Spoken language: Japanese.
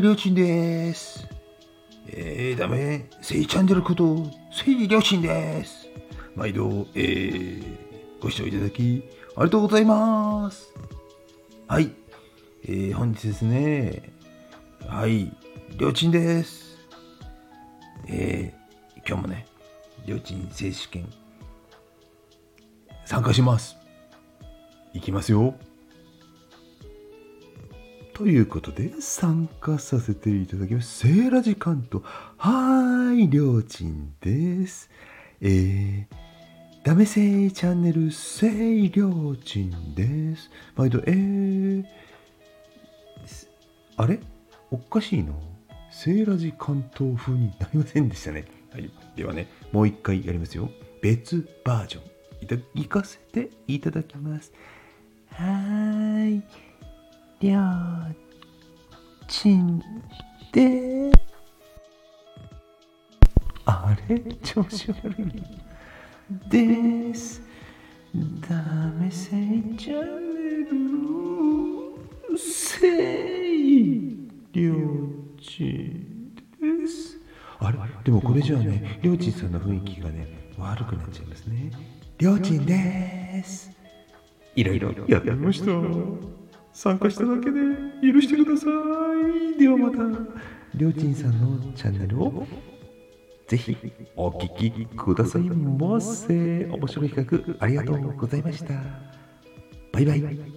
りょうちんです。えー、ダメ、せいチャンネルこと、せいりょうちんです。毎度、えー、ご視聴いただき、ありがとうございます。はい、えー、本日ですね、はい、りょうちんです。えー、今日もね、りょうちん選手権、参加します。いきますよ。ということで参加させていただきます。セーラジカント。はーい、りょうちんです。えー、ダメせいチャンネル、せいりょうちんです。毎度、えー、あれ？おかしいの？セーラジ関東風になりませんでしたね。はい。ではね、もう一回やりますよ。別バージョン。いた、行かせていただきます。はーい。りょうちんであれ？調子悪いです。ダメせいチャンネルせい。りょうちんです。あれ？でもこれじゃあねりょうちんさんの雰囲気がね悪くなっちゃいますね。りょうちんです。いろいろ。やってみました参加しただけで許してください。ではまた、りょうちんさんのチャンネルをぜひお聞きくださいませ。面白い企画ありがとうございました。バイバイ。